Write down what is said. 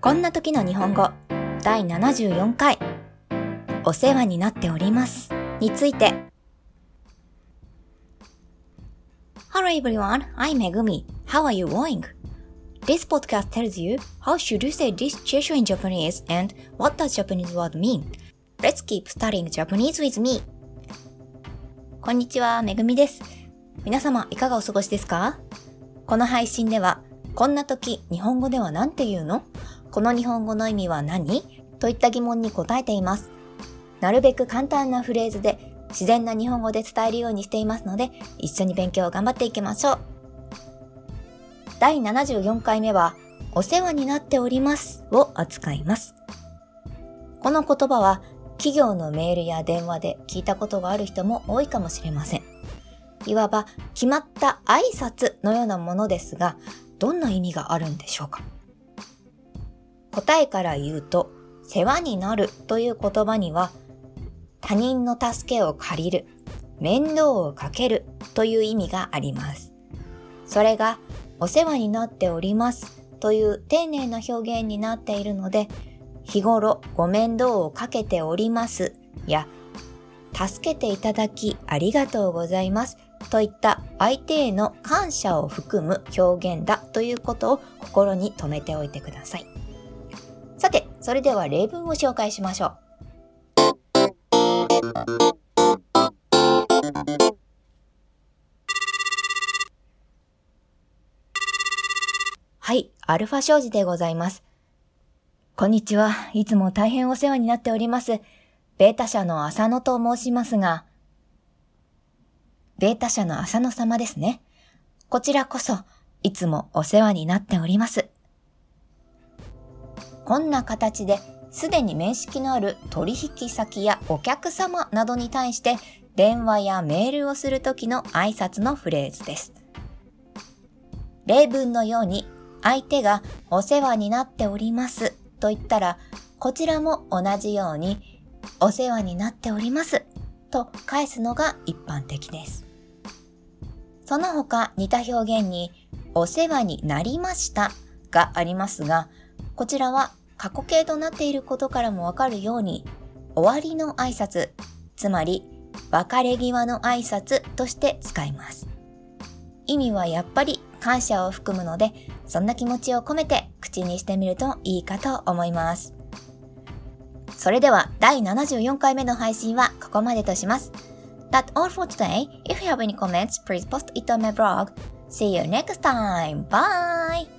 こんな時の日本語第74回お世話になっておりますについて Hello everyone, I'm Megumi. How are you going? This podcast tells you how should you say this gesture in Japanese and what does Japanese word mean. Let's keep studying Japanese with me. こんにちは、めぐみです。皆様いかがお過ごしですかこの配信では、こんな時日本語では何て言うのこの日本語の意味は何？といった疑問に答えています。なるべく簡単なフレーズで自然な日本語で伝えるようにしていますので、一緒に勉強を頑張っていきましょう。第74回目は、お世話になっておりますを扱います。この言葉は、企業のメールや電話で聞いたことがある人も多いかもしれません。いわば決まった挨拶のようなものですが、どんな意味があるんでしょうか？答えから言うと、世話になるという言葉には、他人の助けを借りる、面倒をかけるという意味があります。それが、お世話になっておりますという丁寧な表現になっているので、日頃ご面倒をかけておりますや、助けていただきありがとうございますといった相手への感謝を含む表現だということを心に留めておいてください。さて、それでは例文を紹介しましょう。はい、アルファ商事でございます。こんにちは。いつも大変お世話になっております。ベータ社の浅野と申しますが、ベータ社の浅野様ですね。こちらこそ、いつもお世話になっております。こんな形ですでに面識のある取引先やお客様などに対して電話やメールをするときの挨拶のフレーズです。例文のように相手がお世話になっておりますと言ったらこちらも同じようにお世話になっておりますと返すのが一般的です。その他似た表現にお世話になりましたがありますがこちらは過去形となっていることからもわかるように、終わりの挨拶、つまり別れ際の挨拶として使います。意味はやっぱり感謝を含むので、そんな気持ちを込めて口にしてみるといいかと思います。それでは第74回目の配信はここまでとします。That's all for today. If you have any comments, please post it on my blog. See you next time. Bye!